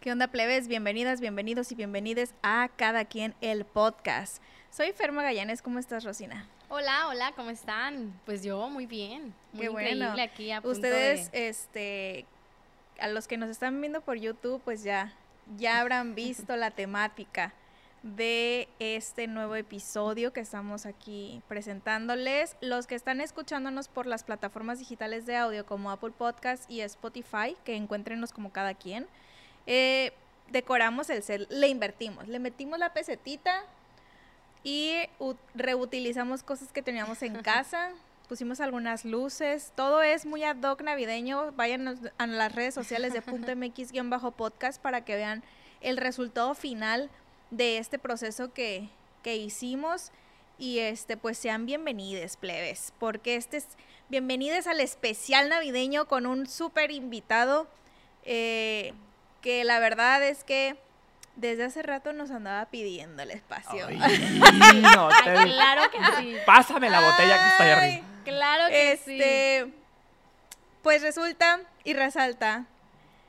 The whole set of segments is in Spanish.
¿Qué onda, plebes? Bienvenidas, bienvenidos y bienvenides a Cada Quien el Podcast. Soy Ferma Gallanes, ¿cómo estás, Rosina? Hola, hola, ¿cómo están? Pues yo muy bien, muy Qué bueno. increíble aquí a punto Ustedes, de- este, a los que nos están viendo por YouTube, pues ya, ya habrán visto la temática de este nuevo episodio que estamos aquí presentándoles. Los que están escuchándonos por las plataformas digitales de audio como Apple Podcast y Spotify, que encuéntrenos como cada quien, eh, decoramos el set, le invertimos, le metimos la pesetita y reutilizamos cosas que teníamos en casa. Pusimos algunas luces, todo es muy ad hoc navideño. Vayan a- las redes sociales de punto .mx-podcast para que vean el resultado final de este proceso que, que hicimos. Y este, pues sean bienvenidos, plebes, porque este es bienvenidos al especial navideño con un súper invitado eh, que la verdad es que desde hace rato nos andaba pidiendo el espacio. Ay, no te Ay, di- claro que sí, Pásame la botella que está ahí arriba. claro que sí. Este, pues resulta y resalta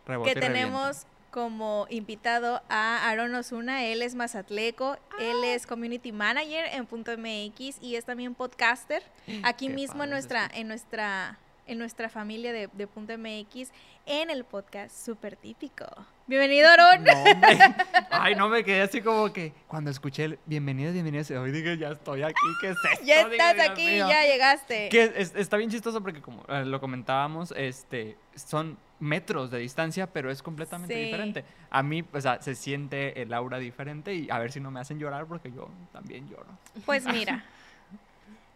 Rebote que y revienta. tenemos como invitado a Aaron Osuna. Él es mazatleco, él Ah. es community manager en Punto MX y es también podcaster. Aquí Qué mismo en nuestra, en nuestra, en nuestra familia de, de Punto MX, en el podcast Súper Típico. Bienvenido, Aaron. No. Ay, no me quedé así como que cuando escuché el bienvenidos, bienvenidos, hoy dije, ya estoy aquí, ¿qué es esto? Ya estás aquí, mío. ya llegaste. Que es- está bien chistoso porque como eh, lo comentábamos, este, son metros de distancia, pero es completamente Sí. diferente. A mí, o sea, se siente el aura diferente y a ver si no me hacen llorar porque yo también lloro. Pues mira,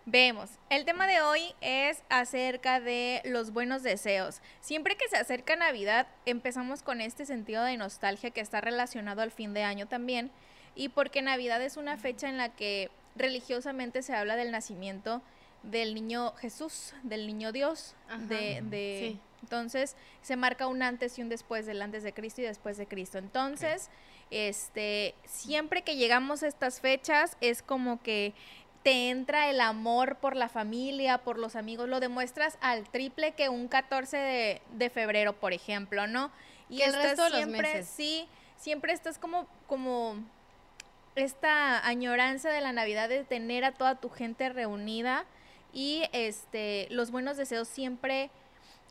vemos. El tema de hoy es acerca de los buenos deseos. Siempre que se acerca Navidad, empezamos con este sentido de nostalgia que está relacionado al fin de año también. Y porque Navidad es una fecha en la que religiosamente se habla del nacimiento del niño Jesús, del niño Dios, Ajá. de, de- Sí. entonces se marca un antes y un después del antes de Cristo y después de Cristo. Entonces, este, siempre que llegamos a estas fechas es como que te entra el amor por la familia, por los amigos, lo demuestras al triple que un 14 de, de febrero, por ejemplo, ¿no? Y el resto de los siempre, meses. sí, siempre estás como, como esta añoranza de la Navidad de tener a toda tu gente reunida y este los buenos deseos siempre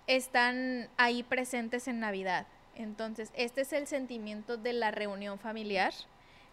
están ahí presentes en Navidad. Entonces, este es el sentimiento de la reunión familiar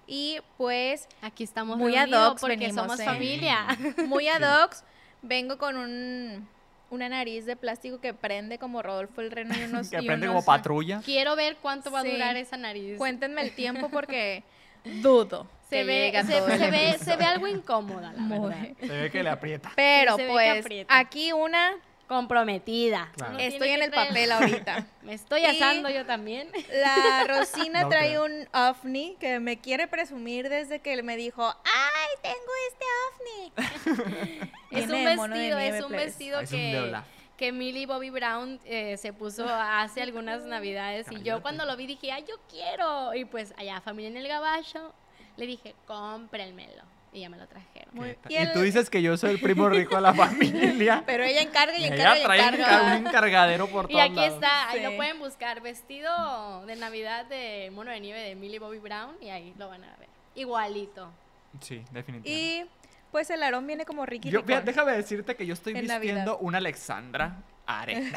y pues Aquí estamos Muy ad hoc porque somos familia. muy ad Sí. hoc vengo con un una nariz de plástico que prende como Rodolfo el Reno y unos Que y unos- como patrulla. Quiero ver cuánto va a Sí. durar esa nariz. Cuéntenme el tiempo porque dudo se ve, se, ve, se episodio. ve algo incómoda, la Muy. verdad. Se ve que le aprieta. Pero pues aprieta. aquí una Comprometida. Claro. Estoy en que el traer- papel ahorita. Me estoy Y- asando yo también. La Rosina No trae creo. un ovni que me quiere presumir desde que me dijo, ¡ay, tengo este ovni! Es un Viene de mono de vestido, nieve, es un vestido Es un que, Deolaf. que Millie Bobby Brown eh, se puso hace algunas navidades y yo cuando lo vi dije, ¡ay, yo quiero! Y pues allá, familia en el gabacho, le dije, cómprenmelo. Y ya me lo trajeron. Muy- Y, y el- tú dices que yo soy el primo rico de la familia. Pero ella encarga y Y encarga y ella trae un encarga. encar- un encargadero por Y todos aquí lados. está, ahí Sí. lo pueden buscar, vestido de Navidad de mono de nieve de Millie Bobby Brown y ahí lo van a ver. Igualito. Sí, definitivamente. Y pues el Aarón viene como Ricky Yo, déjame decirte que yo estoy En vistiendo Navidad. una Alexandra Are.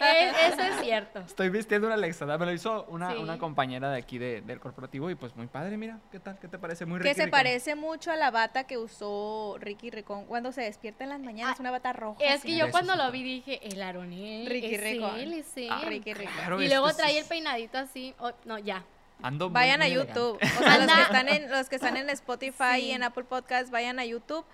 Eso es cierto. Estoy vistiendo una Alexandra. Me lo hizo una, Sí. una compañera de aquí de- del corporativo y pues muy padre, mira. ¿Qué tal? ¿Qué te parece? Muy Que Ricky se Ricón. parece mucho a la bata que usó Ricky Ricón cuando se despierta en las mañanas, Ah, una bata roja. Es así. que yo cuando lo vi dije, el Aronel, Ricky es Ricón. él, es él. Ah, Ricky Ricón. Claro, y luego es- trae el peinadito así, oh, no, ya. Ando Vayan a elegante. YouTube. O sea, los que están en, los que están en Spotify Sí. y en Apple Podcast, vayan a YouTube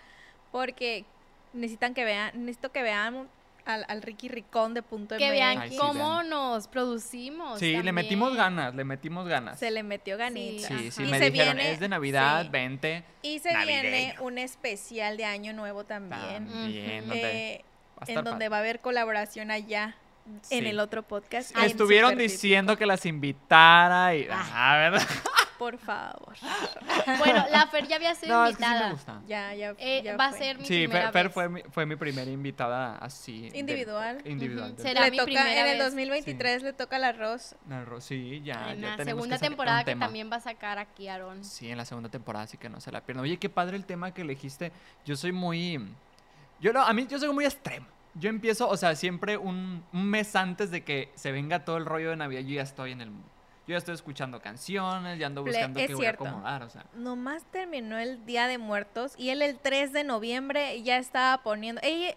porque necesitan que vean, necesito que vean al, al Ricky Ricón de punto Que vean Ay, sí, cómo vean. nos producimos. Sí, le metimos ganas, le metimos ganas. Se le metió ganita. Sí, sí, Y me se dijeron, viene- es de Navidad, sí. vente. Y se viene navideño. un especial de Año Nuevo también. También, Ujú. donde eh, va a en donde padre. va a haber colaboración allá en el otro podcast. Estuvieron diciendo que las invitara y... Ah. Ah, ¿verdad? Por favor. Bueno, la Fer ya había sido No, es que sí invitada. me gusta. Ya, ya. Eh, ya va a fue. ser mi Sí, primera Fer, Fer vez. fue, mi, fue mi primera invitada así. de- Individual. individual. Ujú, del- será Le mi toca, primera en el vez. 2023 le toca el arroz. Sí, ya. en ya la tenemos segunda temporada que tema. también va a sacar aquí Aarón. Sí, en la segunda temporada, así que no se la pierdan. Oye, qué padre el tema que elegiste. Yo soy muy. Yo no, a mí yo soy muy extremo. Yo empiezo, o sea, siempre un, un mes antes de que se venga todo el rollo de Navidad, yo ya estoy en el. Yo ya estoy escuchando canciones, ya ando buscando es qué cierto. voy a acomodar, o sea. Nomás terminó el Día de Muertos y él el 3 de noviembre ya estaba poniendo. Ella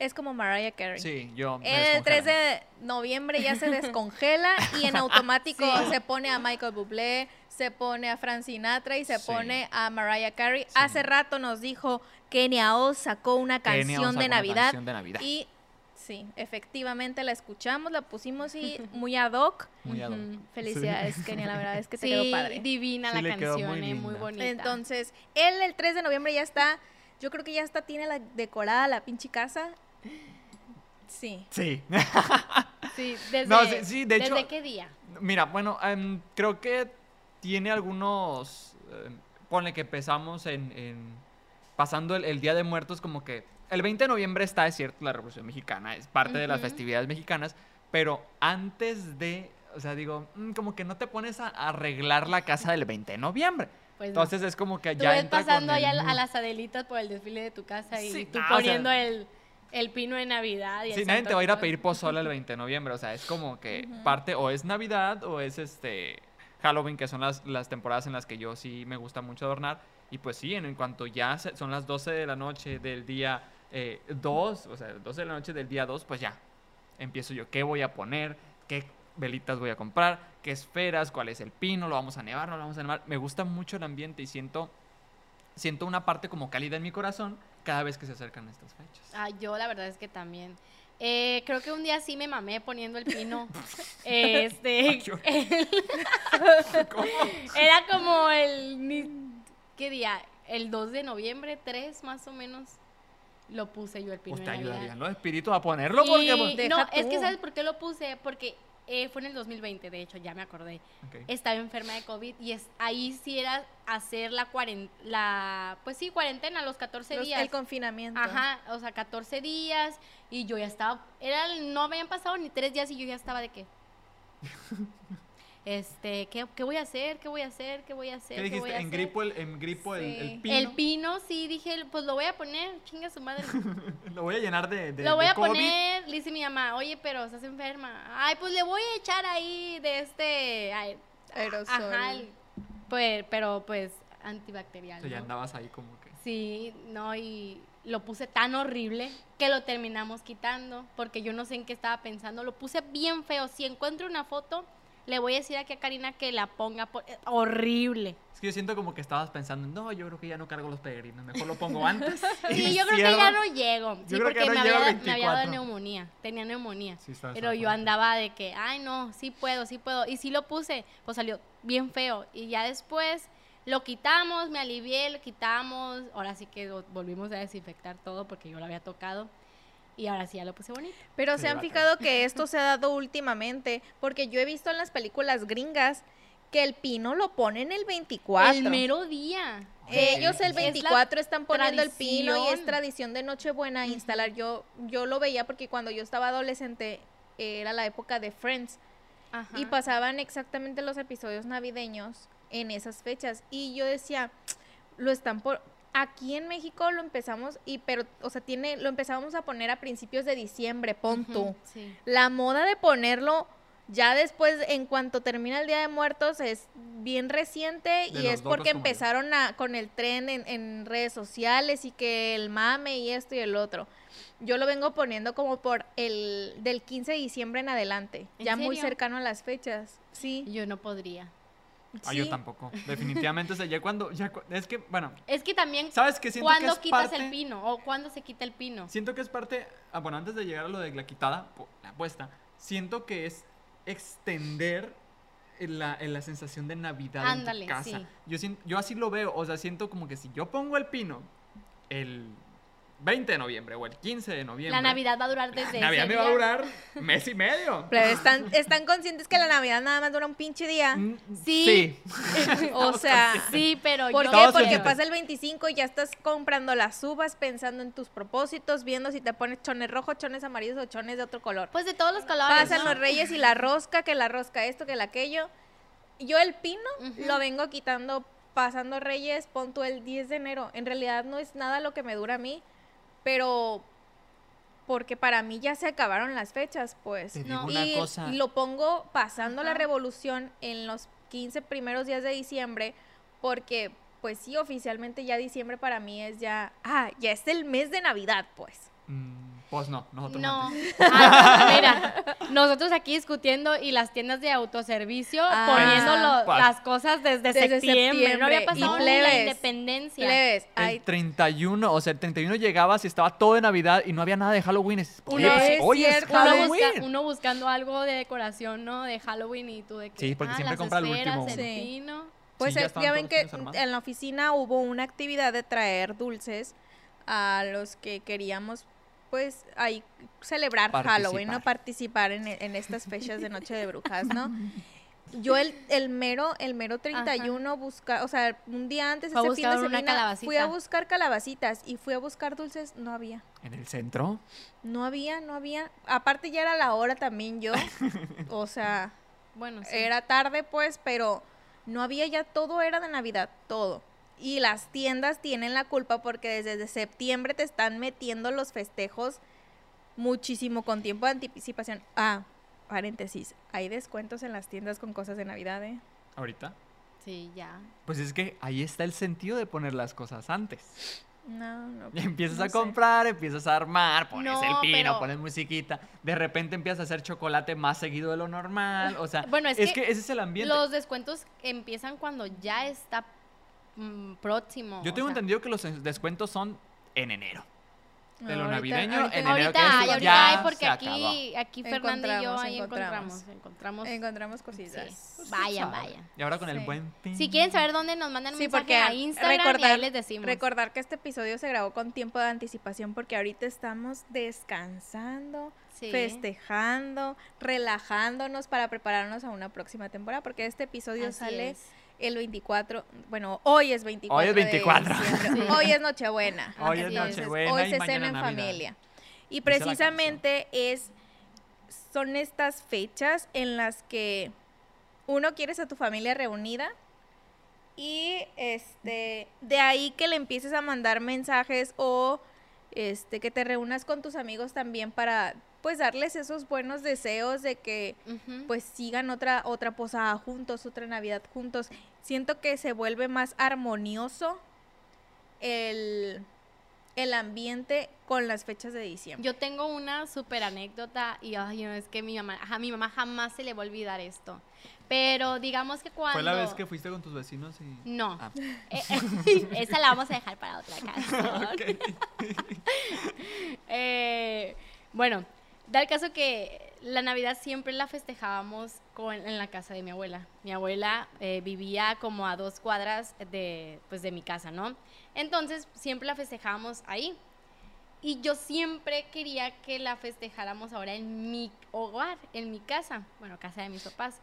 es como Mariah Carey. Sí, yo. me El 3 descongela. de noviembre ya se descongela y en automático Sí. se pone a Michael Bublé, se pone a Frank Sinatra y se Sí. pone a Mariah Carey. Sí. Hace rato nos dijo que Niao sacó una Kenia canción sacó de una Navidad canción de Navidad. y sí, efectivamente la escuchamos, la pusimos y muy ad hoc. Muy ad hoc. Felicidades, Kenia, la verdad es que te Sí, quedó padre. divina Sí, la canción, muy eh, muy bonita. Entonces, él el 3 de noviembre ya está, yo creo que ya está, tiene la decorada la pinche casa. Sí. Sí. sí, desde, No, sí, sí, de hecho- ¿Desde qué día? Mira, bueno, em, creo que tiene algunos. em, ponle que empezamos en. en- pasando el, el Día de Muertos, como que. El 20 de noviembre está, es cierto, la Revolución Mexicana, es parte de las festividades mexicanas, pero antes de. O sea, digo, mm, como que no te pones a arreglar la casa del 20 de noviembre. Pues no. Entonces es como que Tú ya ves entra pasando con allá el a las Adelitas por el desfile de tu casa y Sí, tú o sea- poniendo el, el pino de Navidad. Y el Sí, nadie te va a ir a pedir pozole el 20 de noviembre. O sea, es como que parte o es Navidad o es este Halloween, que son las, las temporadas en las que yo sí me gusta mucho adornar. Y pues sí, en, en cuanto ya se- son las 12 de la noche del día 2, o sea, 12 de la noche del día 2, pues ya empiezo yo. ¿Qué voy a poner? ¿Qué velitas voy a comprar? ¿Qué esferas? ¿Cuál es el pino? ¿Lo vamos a nevar? ¿No lo vamos a nevar? Me gusta mucho el ambiente y siento, siento una parte como cálida en mi corazón cada vez que se acercan estas fechas. Ah, yo la verdad es que también. Eh, creo que un día sí me mamé poniendo el pino. este, el- ¿Cómo? era como el ¿qué día? El 2 de noviembre, 3 más o menos. Lo puse yo el pino Pues te Navidad. ayudarían los espíritus a ponerlo porque... Pues, no, es que. ¿sabes por qué lo puse? Porque eh, fue en el 2020, de hecho, ya me acordé. Estaba enferma de COVID y es, ahí sí era hacer la cuarentena, la, pues sí, cuarentena, los 14 Los- días. el confinamiento. Ajá, o sea, 14 días y yo ya estaba, era, no habían pasado ni tres días y yo ya estaba de qué. Este, ¿qué, qué voy a hacer? ¿Qué voy a hacer? ¿Qué voy a hacer? ¿Qué voy dijiste? a En hacer? gripo, el, en gripo el, el pino. El pino, sí, dije, pues lo voy a poner, chinga su madre. Lo voy a llenar de, de lo voy de a COVID. poner, le dice mi mamá, oye, pero estás enferma. Ay, pues le voy a echar ahí de este, ay, Aerosol. ajá, el- pues, pero pues O antibacterial. sea, ya andabas ahí como que... Sí, no, y lo puse tan horrible que lo terminamos quitando porque yo no sé en qué estaba pensando. Lo puse bien feo. Si encuentro una foto, le voy a decir aquí a Karina que la ponga por... eh, horrible. Es que yo siento como que estabas pensando, no, yo creo que ya no cargo los peregrinos, mejor lo pongo antes. Sí, y yo creo que ya no llego. Sí, Yo creo que porque no me, había, me había dado 24. neumonía. Tenía neumonía. Sí, Pero yo andaba de que, ay, no, sí puedo, sí puedo. Y sí lo puse, pues salió bien feo. Y ya después lo quitamos, me alivié, lo quitamos. Ahora sí que vo- volvimos a desinfectar todo porque yo lo había tocado. Y ahora sí ya lo puse bonito. Pero Sí, se han fijado que esto se ha dado últimamente, porque yo he visto en las películas gringas que el pino lo ponen el 24. El mero día. Eh. Ellos el Es la 24 están poniendo el pino y es tradición. tradición de Nochebuena instalar. Yo, yo lo veía porque cuando yo estaba adolescente eh, era la época de Friends Ajá. y pasaban exactamente los episodios navideños en esas fechas y yo decía, lo están por aquí en México lo empezamos y pero o sea, tiene lo empezamos a poner a principios de diciembre, pon tú. Sí. La moda de ponerlo ya después, en cuanto termina el Día de Muertos, es bien reciente De y es porque empezaron a, con el tren en, en redes sociales y que el mame y esto y el otro. Yo lo vengo poniendo como por el del 15 de diciembre en adelante, ¿En ya muy cercano a las fechas. Sí. Yo no podría. Ah, yo tampoco. Definitivamente, o sea, ya cuando... Ya, cu- es que, bueno, Es que también, ¿sabes qué? Siento que ¿cuándo es quitas parte... el pino? ¿O cuándo se quita el pino? Siento que es parte... Ah, bueno, antes de llegar a lo de la quitada, la puesta, siento que es extender en la, la sensación de Navidad Ándale, en tu casa. sí. Yo, yo así lo veo, o sea, siento como que si yo pongo el pino el 20 de noviembre o el 15 de noviembre. La Navidad va a durar desde Navidad ese me va a durar mes y medio. Pero están, están conscientes que la Navidad nada más dura un pinche día. Mm, Sí. O sea, Sí, pero ¿por yo... qué? Porque pasa el 25 y ya estás comprando las uvas, pensando en tus propósitos, viendo si te pones chones rojos, chones amarillos o chones de otro color. Pues de todos los colores, Pasan ¿no? los reyes y la rosca, que la rosca esto, que la aquello. Yo el pino lo vengo quitando pasando reyes, pon tú el 10 de enero. En realidad no es nada lo que me dura a mí, pero porque para mí ya se acabaron las fechas, pues. Te digo No. una y cosa. lo pongo pasando la Ajá. revolución en los 15 primeros días de diciembre, porque pues sí, oficialmente ya diciembre para mí es ya, ah, ya es el mes de Navidad, pues. Mm, pues no, nosotros No. Ah, mira, nosotros aquí discutiendo y las tiendas de autoservicio Ah. poniendo lo- las cosas desde, Desde septiembre. No había pasado Y la independencia. Plebes, El hay 31, o sea, el 31 llegabas y estaba todo de Navidad y no había nada de Halloween. Es- Oye, Uno pues, es hoy es cierto. Uno, Halloween. busca- uno buscando algo de decoración, ¿no? De Halloween y tú de que. Sí, porque ah, siempre las compra el esferas, último el uno. Sí. Pues Sí, ya ya ven que en la oficina hubo una actividad de traer dulces a los que queríamos pues ahí celebrar Halloween, ¿no? Participar en, en estas fechas de Noche de Brujas, ¿no? Yo el, el mero, el mero 31 buscar, o sea, un día antes, ese fin de semana, fui a buscar calabacitas y fui a buscar dulces, no había. En el centro. No había, no había. Aparte ya era la hora también yo. o sea, Bueno, sí. era tarde pues, pero no había ya, todo era de Navidad, todo. Y las tiendas tienen la culpa porque desde septiembre te están metiendo los festejos muchísimo con tiempo de anticipación. Ah, paréntesis, hay descuentos en las tiendas con cosas de Navidad, ¿eh? Ahorita. Sí, ya. Pues es que ahí está el sentido de poner las cosas antes. No, no. Empiezas no a sé. comprar, empiezas a armar, pones No, el pino, pero- pones musiquita. De repente empiezas a hacer chocolate más seguido de lo normal. O sea, Bueno, es es que que ese es el ambiente. Los descuentos empiezan cuando ya está mm, próximo. Yo o tengo sea, entendido que los en- descuentos son en enero. De lo Ahorita- navideño, ahorita- en enero Ahorita que ahorita ya hay, porque se aquí, aquí Fernanda y yo Encontramos, ahí encontramos. encontramos. Encontramos. Encontramos Sí. cositas. Pues, vayan. Y ahora con el buen fin. Si quieren saber dónde nos mandan un Sí, mensaje porque a Instagram y recordar, ahí les decimos. recordar que este episodio se grabó con tiempo de anticipación porque ahorita estamos descansando, Sí. festejando, relajándonos para prepararnos a una próxima temporada porque este episodio Así sale es. El 24, bueno, hoy es 24. Hoy es de 24. diciembre. Sí. Hoy es Nochebuena. Hoy es Nochebuena Hoy se cena en Navidad. familia. Y precisamente es son estas fechas en las que uno quieres a tu familia reunida y este de ahí que le empieces a mandar mensajes o este que te reúnas con tus amigos también para pues darles esos buenos deseos de que pues sigan otra otra posada juntos, otra Navidad juntos. Siento que se vuelve más armonioso el el ambiente con las fechas de diciembre. Yo tengo una súper anécdota y ay, no, es que mi mamá, a mi mamá jamás se le va a olvidar esto. Pero digamos que cuando... Fue la vez que fuiste con tus vecinos y... No. Ah. Eh, eh, esa la vamos a dejar para otra canción. Eh, bueno, da el caso que la Navidad siempre la festejábamos en la casa de mi abuela. Mi abuela eh, vivía como a dos cuadras de, pues, de mi casa, ¿no? Entonces siempre la festejábamos ahí. Y yo siempre quería que la festejáramos ahora en mi hogar, en mi casa, bueno, casa de mis papás.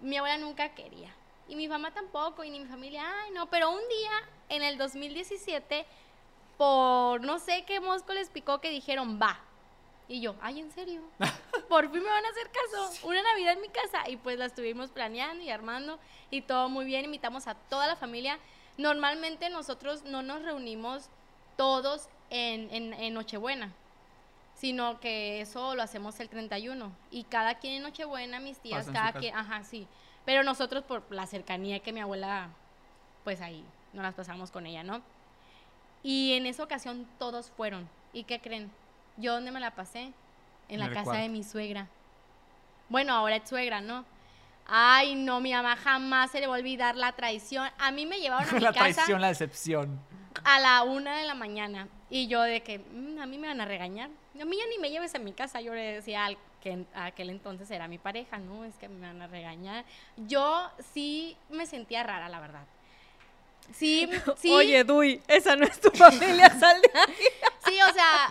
Mi abuela nunca quería. Y mi mamá tampoco, y ni mi familia, ay, no. Pero un día, en el 2017, por no sé qué mosco les picó que dijeron, va. Y yo, ay, ¿en serio? Por fin me van a hacer caso. Una Navidad en mi casa. Y pues la estuvimos planeando y armando y todo muy bien. Invitamos a toda la familia. Normalmente nosotros no nos reunimos todos en, en, en Nochebuena, sino que eso lo hacemos el 31. Y cada quien en Nochebuena, mis tías, cada quien, ajá, sí. Pero nosotros por la cercanía que mi abuela, pues ahí nos las pasamos con ella, ¿no? Y en esa ocasión todos fueron. ¿Y qué creen? ¿Yo dónde me la pasé? En la casa cuarto. de mi suegra. Bueno, ahora es suegra, ¿no? Ay, no, mi mamá jamás se le va a olvidar la traición. A mí me llevaron a mi la casa traición, la decepción. a la una de la mañana. Y yo de que, "Mm, a mí me van a regañar. A mí ya ni me lleves a mi casa. Yo le decía al que aquel entonces era mi pareja, ¿no? Es que me van a regañar. Yo sí me sentía rara, la verdad. Sí, sí. Oye, Dui, esa no es tu familia, sal de ahí. Sí, o sea,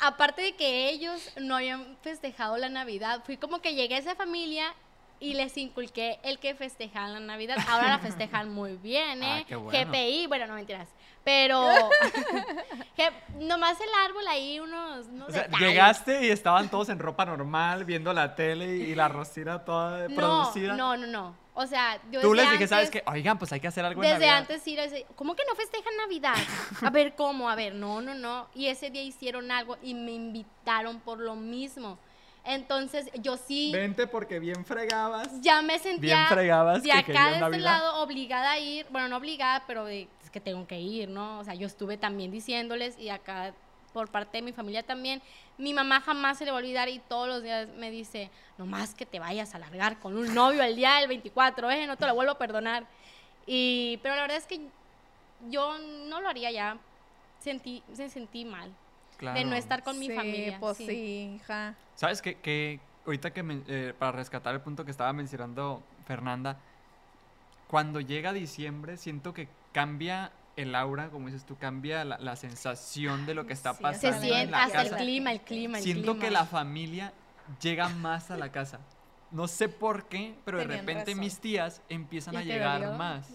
aparte de que ellos no habían festejado la Navidad, fui como que llegué a esa familia y les inculqué el que festejaban la Navidad. Ahora la festejan muy bien, Ah, ¿eh? qué bueno. GPI, bueno, no mentiras. Pero nomás el árbol ahí, unos, unos O sea, llegaste y estaban todos en ropa normal, viendo la tele y la rocina toda No, producida. no, no, no. O sea, yo Tú desde les dije, ¿sabes antes- qué? Oigan, pues hay que hacer algo en Desde Navidad. antes sí, les decía, ¿cómo que no festejan Navidad? A ver, ¿cómo? A ver, no, no, no. Y ese día hicieron algo y me invitaron por lo mismo. Entonces, yo sí Vente porque bien fregabas. ya me sentía Bien fregabas de que acá de este lado obligada a ir, bueno, no obligada, pero de, es que tengo que ir, ¿no? O sea, yo estuve también diciéndoles y acá por parte de mi familia también, mi mamá jamás se le va a olvidar y todos los días me dice, nomás que te vayas a largar con un novio el día del 24, ¿eh? No te lo vuelvo a perdonar. Y, pero la verdad es que yo no lo haría ya, sentí, me sentí mal de no Claro. estar con mi Sí, familia. Pues sí. sí, hija. ¿Sabes qué? Que ahorita que men- eh, para rescatar el punto que estaba mencionando Fernanda, cuando llega diciembre siento que cambia el aura, como dices tú, cambia la, la sensación de lo que está Sí, Se pasando en siente la hasta el casa. clima, el clima, el Siento clima. que la familia llega más a la casa. No sé por qué, pero de repente razón. mis tías empiezan ¿Ya a llegar más.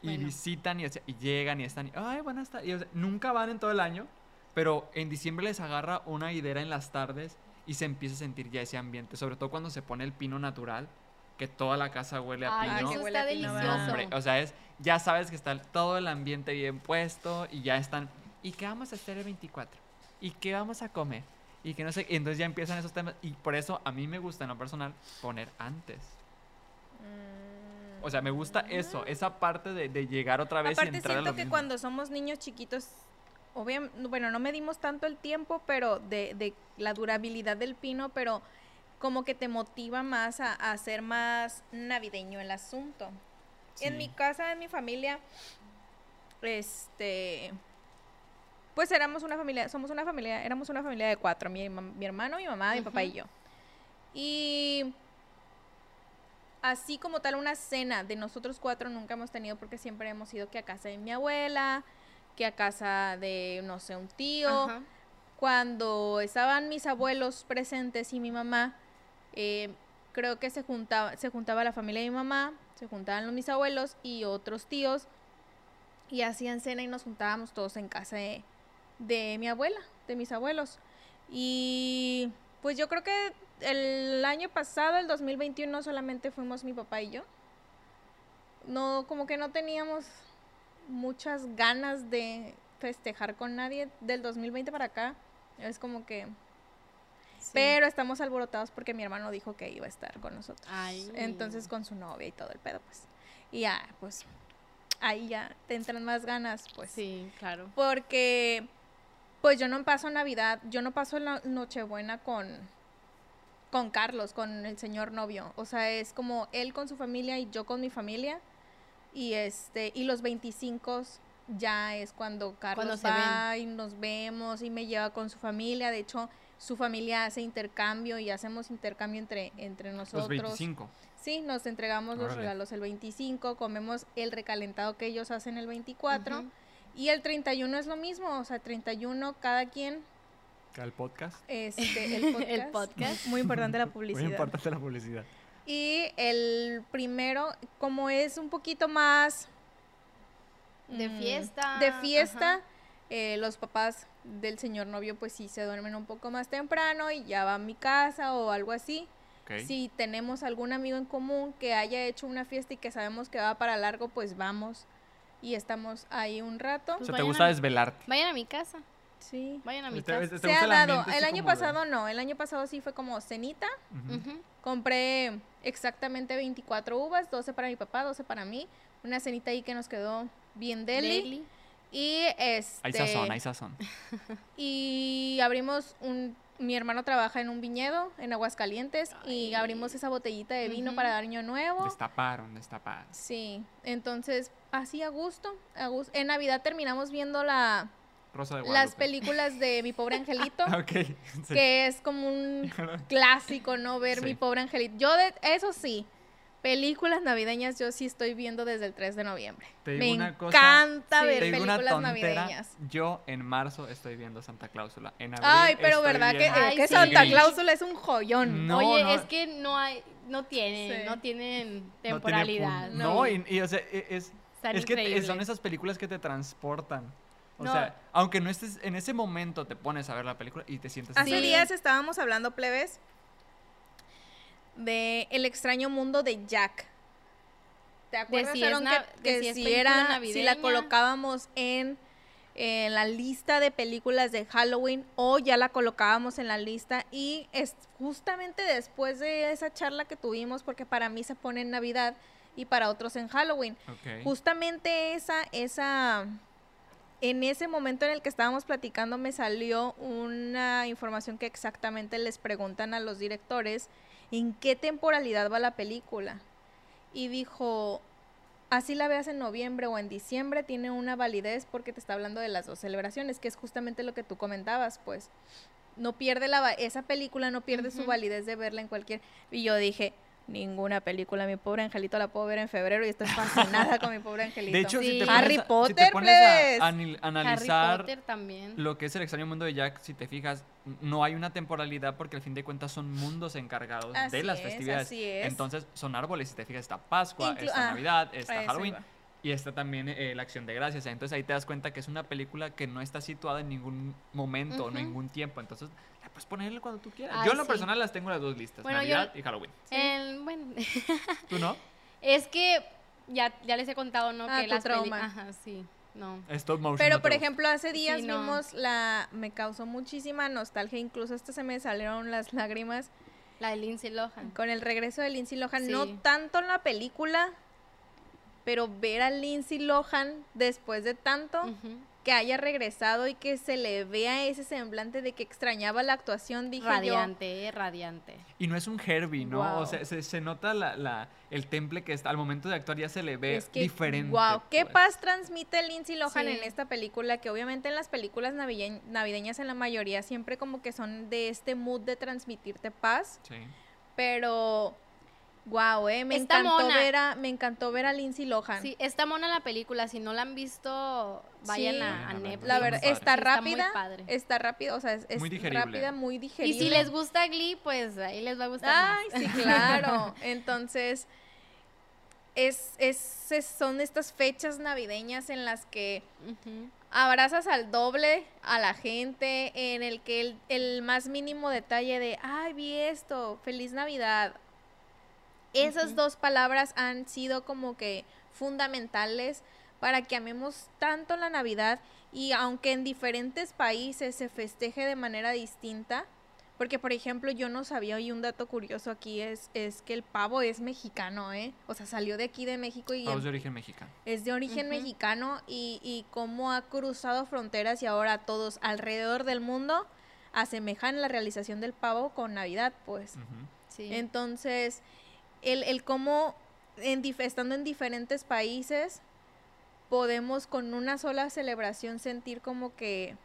Y Bueno. visitan y, o sea, y llegan y están, y, ay, buenas tardes. Y, o sea, nunca van en todo el año, pero en diciembre les agarra una hidera en las tardes y se empieza a sentir ya ese ambiente, sobre todo cuando se pone el pino natural, que toda la casa huele a Ay, pino. que eso huele a está delicioso. hombre, o sea, es, ya sabes que está todo el ambiente bien puesto y ya están, ¿y qué vamos a hacer el 24? ¿Y qué vamos a comer? Y que no sé, y entonces ya empiezan esos temas y por eso a mí me gusta en lo personal poner antes. Mm. O sea, me gusta eso, esa parte de, de llegar otra vez y Aparte entrar a siento lo que mismo. cuando somos niños chiquitos, obviamente, bueno, no medimos tanto el tiempo, pero de, de la durabilidad del pino, pero como que te motiva más a, a hacer más navideño el asunto. En mi casa, en mi familia, este, pues éramos una familia, somos una familia, éramos una familia de cuatro, mi, hermano, mi mamá, mi papá y yo. Y así como tal una cena de nosotros cuatro nunca hemos tenido porque siempre hemos ido que a casa de mi abuela, que a casa de, no sé, un tío. Ajá. Cuando estaban mis abuelos presentes y mi mamá, eh, creo que se juntaba, se juntaba la familia de mi mamá, se juntaban los mis abuelos y otros tíos y hacían cena y nos juntábamos todos en casa de, de mi abuela, de mis abuelos. Y pues yo creo que el año pasado, el 2021, solamente fuimos mi papá y yo. No, como que no teníamos muchas ganas de festejar con nadie del 2020 para acá. Es como que... Pero estamos alborotados porque mi hermano dijo que iba a estar con nosotros. Ay. Entonces con su novia y todo el pedo, pues. Y ya, pues, ahí ya te entran más ganas, pues. Sí, claro. Porque, pues yo no paso Navidad, yo no paso la Nochebuena con, con Carlos, con el señor novio. O sea, es como él con su familia y yo con mi familia. Y este, y los 25 ya es cuando Carlos va y nos vemos y me lleva con su familia. De hecho, su familia hace intercambio y hacemos intercambio entre, entre nosotros. Los 25. Sí, nos entregamos los regalos el 25, comemos el recalentado que ellos hacen el 24 Ujú. y el 31 es lo mismo, o sea, 31 cada quien El podcast. este el podcast. El podcast. Muy importante la Muy publicidad. importante la publicidad. Y el primero como es un poquito más De mm, fiesta, De fiesta, eh, los papás del señor novio pues sí se duermen un poco más temprano y ya va a mi casa o algo así. Si tenemos algún amigo en común que haya hecho una fiesta y que sabemos que va para largo, pues vamos y estamos ahí un rato. o Pues sea, te vayan gusta a- desvelarte. Vayan a mi casa. Sí. Vayan a mi casa. este- ¿Te Se ha el dado. El año de- pasado no. El año pasado sí fue como cenita. Compré exactamente 24 uvas, 12 para mi papá, 12 para mí. Una cenita ahí que nos quedó bien deli. Deli. Y este. Hay sazón, hay sazón. Y abrimos un. Mi hermano trabaja en un viñedo en Aguascalientes y Ay. abrimos esa botellita de vino Ujú. para dar año nuevo. Destaparon, destaparon. Sí, entonces así a gusto, a gus- En Navidad terminamos viendo la, Rosa de las películas de Mi Pobre Angelito, Ok. sí. que es como un clásico, ¿no? Ver Mi. Pobre Angelito. Yo, de, eso sí, Películas navideñas yo sí estoy viendo desde el 3 de noviembre. Te Me digo una cosa, encanta sí. ver Te digo una películas tontera. navideñas. Yo en marzo estoy viendo Santa Cláusula. En abril Ay, pero estoy verdad que, eh, Ay, que sí. Santa. Cláusula es un joyón. No, Oye, no. es que no hay, no tienen, Sí. no tienen No tiene temporalidad. punto. No, y, y, o sea, e- es, Están es que son esas películas que te transportan. O No. sea, aunque no estés en ese momento te pones a ver la película y te sientes Hace días estábamos hablando, plebes, de El extraño mundo de Jack. ¿Te acuerdas, si es Aaron, na- que, de que si era, si la colocábamos en, en la lista de películas de Halloween o ya la colocábamos en la lista y es justamente después de esa charla que tuvimos, porque para mí se pone en Navidad y para otros en Halloween. Justamente esa, esa, en ese momento en el que estábamos platicando me salió una información que exactamente les preguntan a los directores en qué temporalidad va la película. Y dijo, así la veas en noviembre o en diciembre, tiene una validez porque te está hablando de las dos celebraciones, que es justamente lo que tú comentabas, pues. No pierde la, va- esa película no pierde su validez de verla en cualquier... Y yo dije, ninguna película, mi pobre angelito la puedo ver en febrero y estoy fascinada con mi pobre angelito. De hecho, si Sí. te Harry pones, a- si Potter, te pones a Harry analizar Potter también. lo que es el extraño mundo de Jack, si te fijas, no hay una temporalidad porque al fin de cuentas son mundos encargados Así de las es, festividades. así es. Entonces son árboles, si te fijas, está Pascua, Inclu- está ah, Navidad, está Halloween iba. Y está también eh, la acción de gracias. Entonces ahí te das cuenta que es una película que no está situada en ningún momento, Ujú. ningún tiempo. Entonces la puedes ponerle cuando tú quieras. Ay, yo en lo sí. personal las tengo las dos listas, Bueno, yo- Navidad y Halloween. El- bueno, ¿Tú no? es que ya, ya les he contado, ¿no? Ah, que tu las trauma. Ajá, sí, no. Stop motion. Pero, no por ejemplo, hace días no. vimos la... Me causó muchísima nostalgia, incluso hasta se me salieron las lágrimas La de Lindsay Lohan. con el regreso de Lindsay Lohan. No Sí. tanto en la película, pero ver a Lindsay Lohan después de tanto que haya regresado y que se le vea ese semblante de que extrañaba la actuación, dije yo... Radiante, eh, radiante. Y no es un Herbie, ¿no? O sea, se, se nota la, la- el temple que está al momento de actuar ya se le ve Es que, diferente. wow, qué pues. paz transmite Lindsay Lohan Sí. en esta película, que obviamente en las películas navideñ- navideñas en la mayoría siempre como que son de este mood de transmitirte paz, Sí. pero wow, eh, me encantó mona. ver a me encantó ver a Lindsay Lohan. Sí, está mona la película. Si no la han visto, vayan Sí. a, a. Netflix. La Está verdad está padre. Está muy rápida, padre. está rápida, o sea, es, es Muy rápida, muy Y digerible. si les gusta Glee, pues ahí les va a gustar Ay, más. sí, claro. Entonces, es, es, es- son estas fechas navideñas en las que abrazas al doble a la gente, en el que el, el más mínimo detalle de, ay, vi esto, feliz Navidad. Esas dos palabras han sido como que fundamentales para que amemos tanto la Navidad y aunque en diferentes países se festeje de manera distinta, porque por ejemplo yo no sabía y un dato curioso aquí es, es que el pavo es mexicano, ¿eh? O sea, salió de aquí de México y Pavos de origen mexicano. es de origen mexicano y, y cómo ha cruzado fronteras y ahora todos alrededor del mundo asemejan la realización del pavo con Navidad, pues. Sí. Entonces, el, el cómo, en, dif- estando en diferentes países, podemos con una sola celebración sentir como que